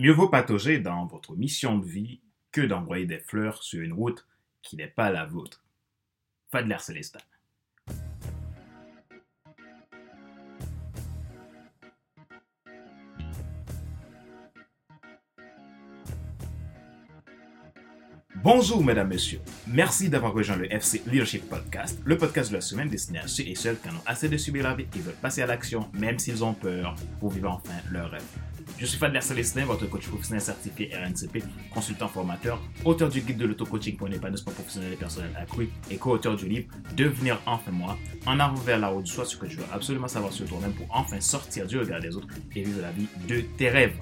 Mieux vaut patauger dans votre mission de vie que d'envoyer des fleurs sur une route qui n'est pas la vôtre. Fadler Célestin. Bonjour mesdames, messieurs. Merci d'avoir rejoint le FC Leadership Podcast, le podcast de la semaine destiné à ceux et celles qui en ont assez de subir la vie et veulent passer à l'action, même s'ils ont peur, pour vivre enfin leur rêve. Je suis Fadler Célestin, votre coach professionnel certifié RNCP, consultant formateur, auteur du guide de l'auto-coaching pour un épanouissement professionnel et personnel accru et co-auteur du livre Devenir enfin moi, en avant vers la haut du soi, ce que tu veux absolument savoir sur toi-même pour enfin sortir du regard des autres et vivre la vie de tes rêves.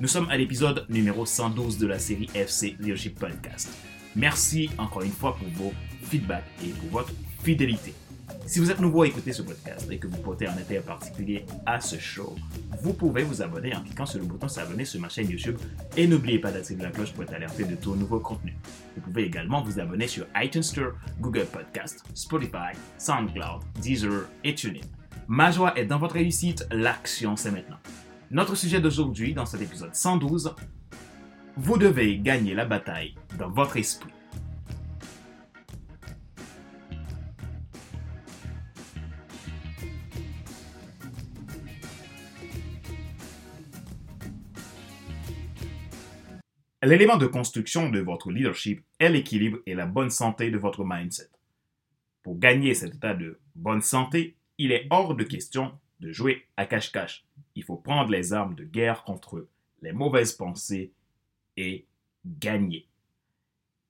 Nous sommes à l'épisode numéro 112 de la série FC Leadership Podcast. Merci encore une fois pour vos feedbacks et pour votre fidélité. Si vous êtes nouveau à écouter ce podcast et que vous portez un intérêt particulier à ce show, vous pouvez vous abonner en cliquant sur le bouton s'abonner sur ma chaîne YouTube et n'oubliez pas d'activer la cloche pour être alerté de tout nouveau contenu. Vous pouvez également vous abonner sur iTunes Store, Google Podcast, Spotify, SoundCloud, Deezer et TuneIn. Ma joie est dans votre réussite, l'action c'est maintenant. Notre sujet d'aujourd'hui dans cet épisode 112, vous devez gagner la bataille dans votre esprit. L'élément de construction de votre leadership est l'équilibre et la bonne santé de votre mindset. Pour gagner cet état de bonne santé, il est hors de question de jouer à cache-cache. Il faut prendre les armes de guerre contre les mauvaises pensées et gagner.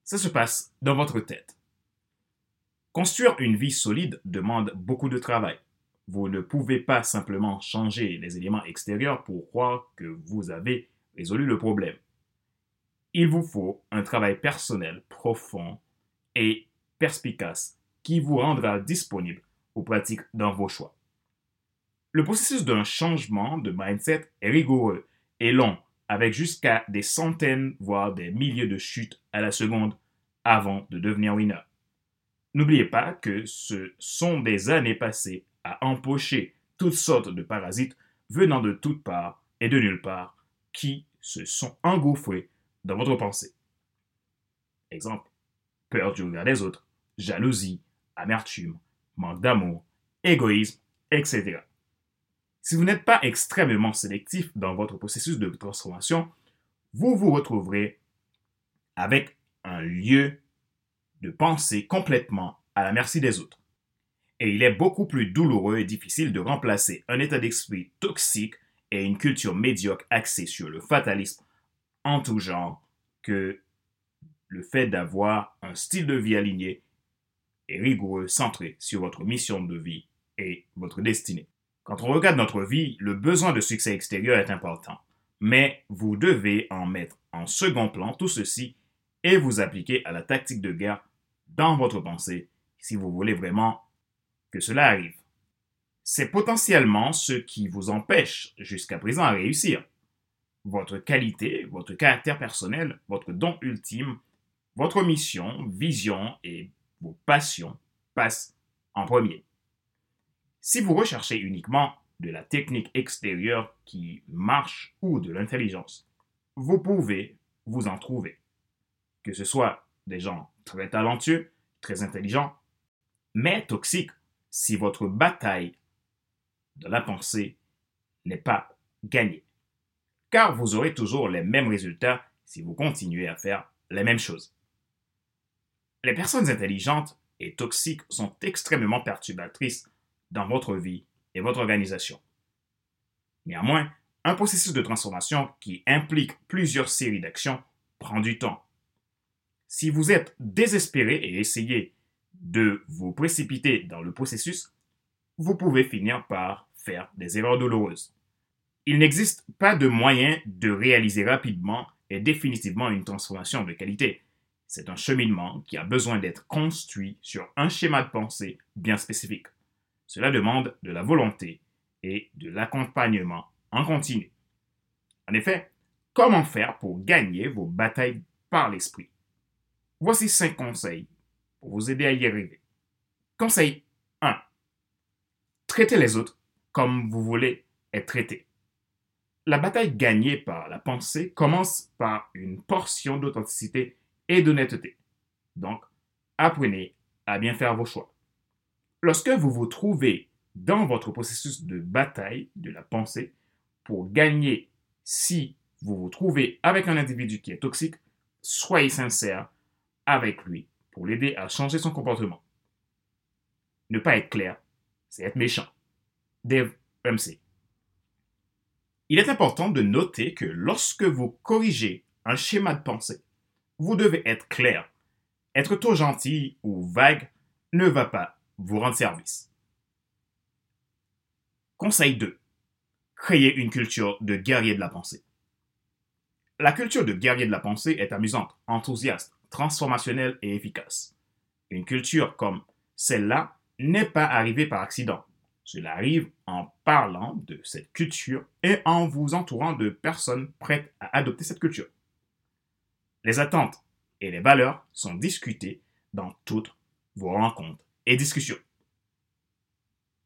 Ça se passe dans votre tête. Construire une vie solide demande beaucoup de travail. Vous ne pouvez pas simplement changer les éléments extérieurs pour croire que vous avez résolu le problème. Il vous faut un travail personnel profond et perspicace qui vous rendra disponible aux pratiques dans vos choix. Le processus d'un changement de mindset est rigoureux et long avec jusqu'à des centaines, voire des milliers de chutes à la seconde avant de devenir winner. N'oubliez pas que ce sont des années passées à empocher toutes sortes de parasites venant de toutes parts et de nulle part qui se sont engouffrés dans votre pensée. Exemple, peur du regard des autres, jalousie, amertume, manque d'amour, égoïsme, etc. Si vous n'êtes pas extrêmement sélectif dans votre processus de transformation, vous vous retrouverez avec un lieu de pensée complètement à la merci des autres. Et il est beaucoup plus douloureux et difficile de remplacer un état d'esprit toxique et une culture médiocre axée sur le fatalisme en tout genre que le fait d'avoir un style de vie aligné et rigoureux centré sur votre mission de vie et votre destinée. Quand on regarde notre vie, le besoin de succès extérieur est important, mais vous devez en mettre en second plan tout ceci et vous appliquer à la tactique de guerre dans votre pensée si vous voulez vraiment que cela arrive. C'est potentiellement ce qui vous empêche jusqu'à présent à réussir. Votre qualité, votre caractère personnel, votre don ultime, votre mission, vision et vos passions passent en premier. Si vous recherchez uniquement de la technique extérieure qui marche ou de l'intelligence, vous pouvez vous en trouver. Que ce soit des gens très talentueux, très intelligents, mais toxiques si votre bataille de la pensée n'est pas gagnée. Car vous aurez toujours les mêmes résultats si vous continuez à faire les mêmes choses. Les personnes intelligentes et toxiques sont extrêmement perturbatrices dans votre vie et votre organisation. Néanmoins, un processus de transformation qui implique plusieurs séries d'actions prend du temps. Si vous êtes désespéré et essayez de vous précipiter dans le processus, vous pouvez finir par faire des erreurs douloureuses. Il n'existe pas de moyen de réaliser rapidement et définitivement une transformation de qualité. C'est un cheminement qui a besoin d'être construit sur un schéma de pensée bien spécifique. Cela demande de la volonté et de l'accompagnement en continu. En effet, comment faire pour gagner vos batailles par l'esprit? Voici cinq conseils pour vous aider à y arriver. Conseil 1. Traitez les autres comme vous voulez être traité. La bataille gagnée par la pensée commence par une portion d'authenticité et d'honnêteté. Donc, apprenez à bien faire vos choix. Lorsque vous vous trouvez dans votre processus de bataille de la pensée pour gagner si vous vous trouvez avec un individu qui est toxique, soyez sincère avec lui pour l'aider à changer son comportement. Ne pas être clair, c'est être méchant. Dave MC. Il est important de noter que lorsque vous corrigez un schéma de pensée, vous devez être clair. Être trop gentil ou vague ne va pas vous rendre service. Conseil 2. Créer une culture de guerrier de la pensée. La culture de guerrier de la pensée est amusante, enthousiaste, transformationnelle et efficace. Une culture comme celle-là n'est pas arrivée par accident. Cela arrive en parlant de cette culture et en vous entourant de personnes prêtes à adopter cette culture. Les attentes et les valeurs sont discutées dans toutes vos rencontres et discussions.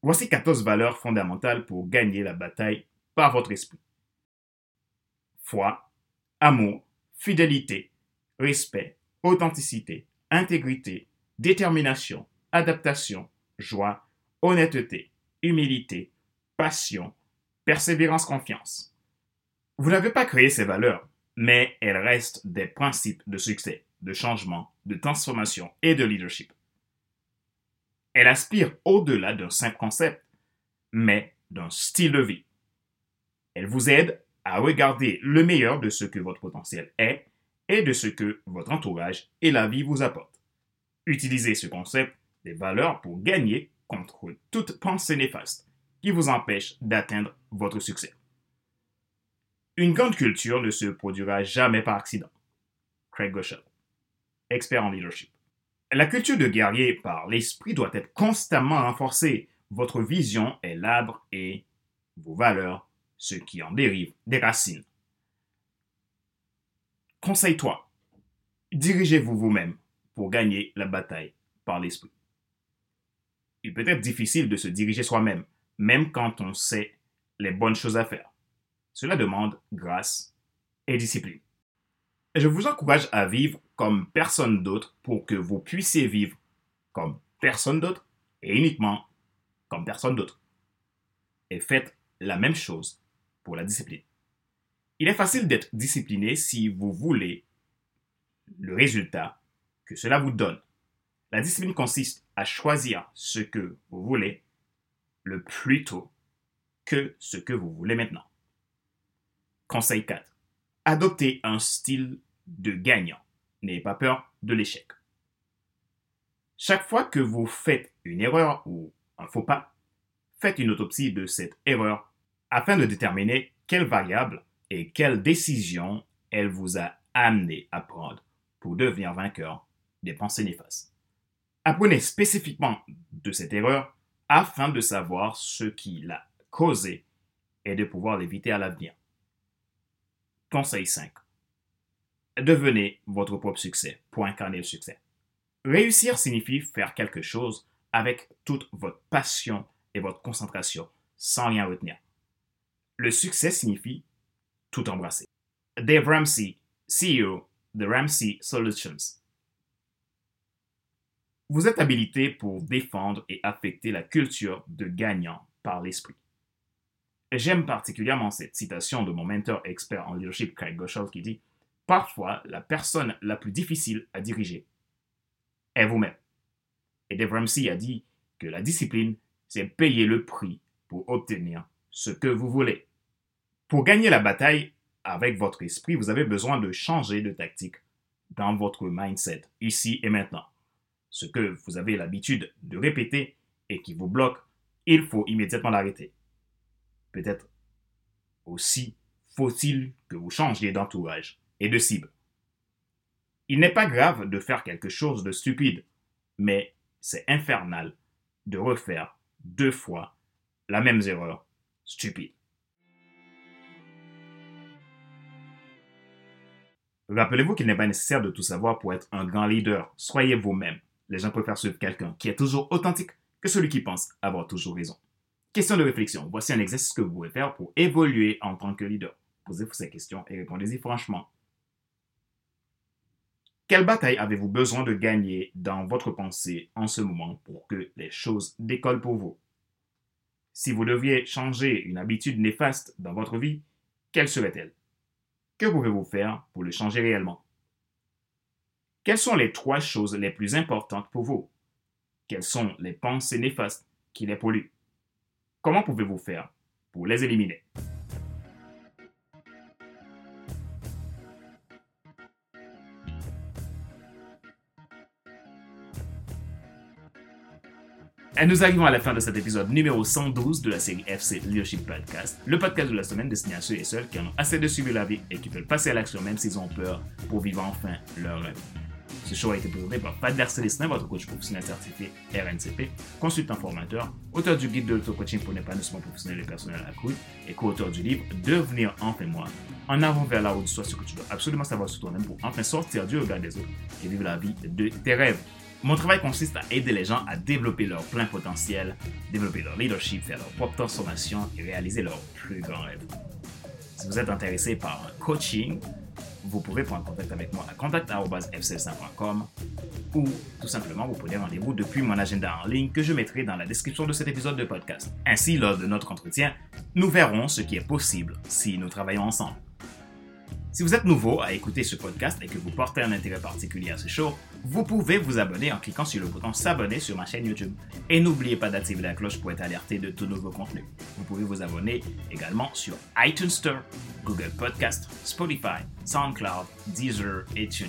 Voici 14 valeurs fondamentales pour gagner la bataille par votre esprit. Foi, amour, fidélité, respect, authenticité, intégrité, détermination, adaptation, joie, honnêteté, humilité, passion, persévérance, confiance. Vous n'avez pas créé ces valeurs, mais elles restent des principes de succès, de changement, de transformation et de leadership. Elles aspirent au-delà d'un simple concept, mais d'un style de vie. Elles vous aident à regarder le meilleur de ce que votre potentiel est et de ce que votre entourage et la vie vous apportent. Utilisez ce concept des valeurs pour gagner contre toute pensée néfaste qui vous empêche d'atteindre votre succès. Une grande culture ne se produira jamais par accident. Craig Goshel, expert en leadership. La culture de guerrier par l'esprit doit être constamment renforcée. Votre vision est l'arbre et vos valeurs, ce qui en dérive, des racines. Conseille-toi. Dirigez-vous vous-même pour gagner la bataille par l'esprit il peut être difficile de se diriger soi-même, même quand on sait les bonnes choses à faire. Cela demande grâce et discipline. je vous encourage à vivre comme personne d'autre pour que vous puissiez vivre comme personne d'autre et uniquement comme personne d'autre. Et faites la même chose pour la discipline. Il est facile d'être discipliné si vous voulez le résultat que cela vous donne. La discipline consiste à choisir ce que vous voulez le plus tôt que ce que vous voulez maintenant. Conseil 4. Adoptez un style de gagnant. N'ayez pas peur de l'échec. Chaque fois que vous faites une erreur ou un faux pas, faites une autopsie de cette erreur afin de déterminer quelle variable et quelle décision elle vous a amené à prendre pour devenir vainqueur des pensées néfastes. Apprenez spécifiquement de cette erreur afin de savoir ce qui l'a causé et de pouvoir l'éviter à l'avenir. Conseil 5. Devenez votre propre succès pour incarner le succès. Réussir signifie faire quelque chose avec toute votre passion et votre concentration sans rien retenir. Le succès signifie tout embrasser. Dave Ramsey, CEO de Ramsey Solutions, vous êtes habilité pour défendre et affecter la culture de gagnant par l'esprit. J'aime particulièrement cette citation de mon mentor expert en leadership, Craig Goshal, qui dit Parfois, la personne la plus difficile à diriger est vous-même. Et Dave Ramsey a dit que la discipline, c'est payer le prix pour obtenir ce que vous voulez. Pour gagner la bataille avec votre esprit, vous avez besoin de changer de tactique dans votre mindset, ici et maintenant ce que vous avez l'habitude de répéter et qui vous bloque, il faut immédiatement l'arrêter. Peut-être aussi faut-il que vous changiez d'entourage et de cible. Il n'est pas grave de faire quelque chose de stupide, mais c'est infernal de refaire deux fois la même erreur stupide. Rappelez-vous qu'il n'est pas nécessaire de tout savoir pour être un grand leader. Soyez vous-même les gens préfèrent suivre quelqu'un qui est toujours authentique que celui qui pense avoir toujours raison. Question de réflexion. Voici un exercice que vous pouvez faire pour évoluer en tant que leader. Posez-vous ces questions et répondez-y franchement. Quelle bataille avez-vous besoin de gagner dans votre pensée en ce moment pour que les choses décollent pour vous? Si vous deviez changer une habitude néfaste dans votre vie, quelle serait-elle? Que pouvez-vous faire pour le changer réellement? Quelles sont les trois choses les plus importantes pour vous? Quelles sont les pensées néfastes qui les polluent? Comment pouvez-vous faire pour les éliminer? Et nous arrivons à la fin de cet épisode numéro 112 de la série FC Leadership Podcast, le podcast de la semaine destiné à ceux et celles qui en ont assez de suivre la vie et qui veulent passer à l'action même s'ils ont peur pour vivre enfin leur rêve. Ce show a été présenté par Pat Célestin, votre coach professionnel certifié RNCP, consultant formateur, auteur du guide de l'auto-coaching pour l'épanouissement professionnel et personnel accru et co-auteur du livre Devenir enfin moi, en avant vers la route, soit ce que tu dois absolument savoir sur toi-même pour enfin sortir du regard des autres et vivre la vie de tes rêves. Mon travail consiste à aider les gens à développer leur plein potentiel, développer leur leadership, faire leur propre transformation et réaliser leurs plus grands rêves. Si vous êtes intéressé par un coaching, vous pouvez prendre contact avec moi à contact.fcl5.com ou tout simplement vous prenez rendez-vous depuis mon agenda en ligne que je mettrai dans la description de cet épisode de podcast. Ainsi, lors de notre entretien, nous verrons ce qui est possible si nous travaillons ensemble. Si vous êtes nouveau à écouter ce podcast et que vous portez un intérêt particulier à ce show, vous pouvez vous abonner en cliquant sur le bouton s'abonner sur ma chaîne YouTube. Et n'oubliez pas d'activer la cloche pour être alerté de tout nouveau contenu. Vous pouvez vous abonner également sur iTunes Store, Google Podcast, Spotify, SoundCloud, Deezer et TuneIn.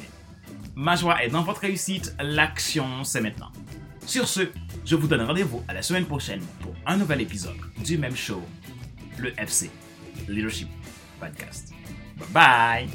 Ma joie est dans votre réussite, l'action c'est maintenant. Sur ce, je vous donne rendez-vous à la semaine prochaine pour un nouvel épisode du même show, le FC Leadership Podcast. Bye.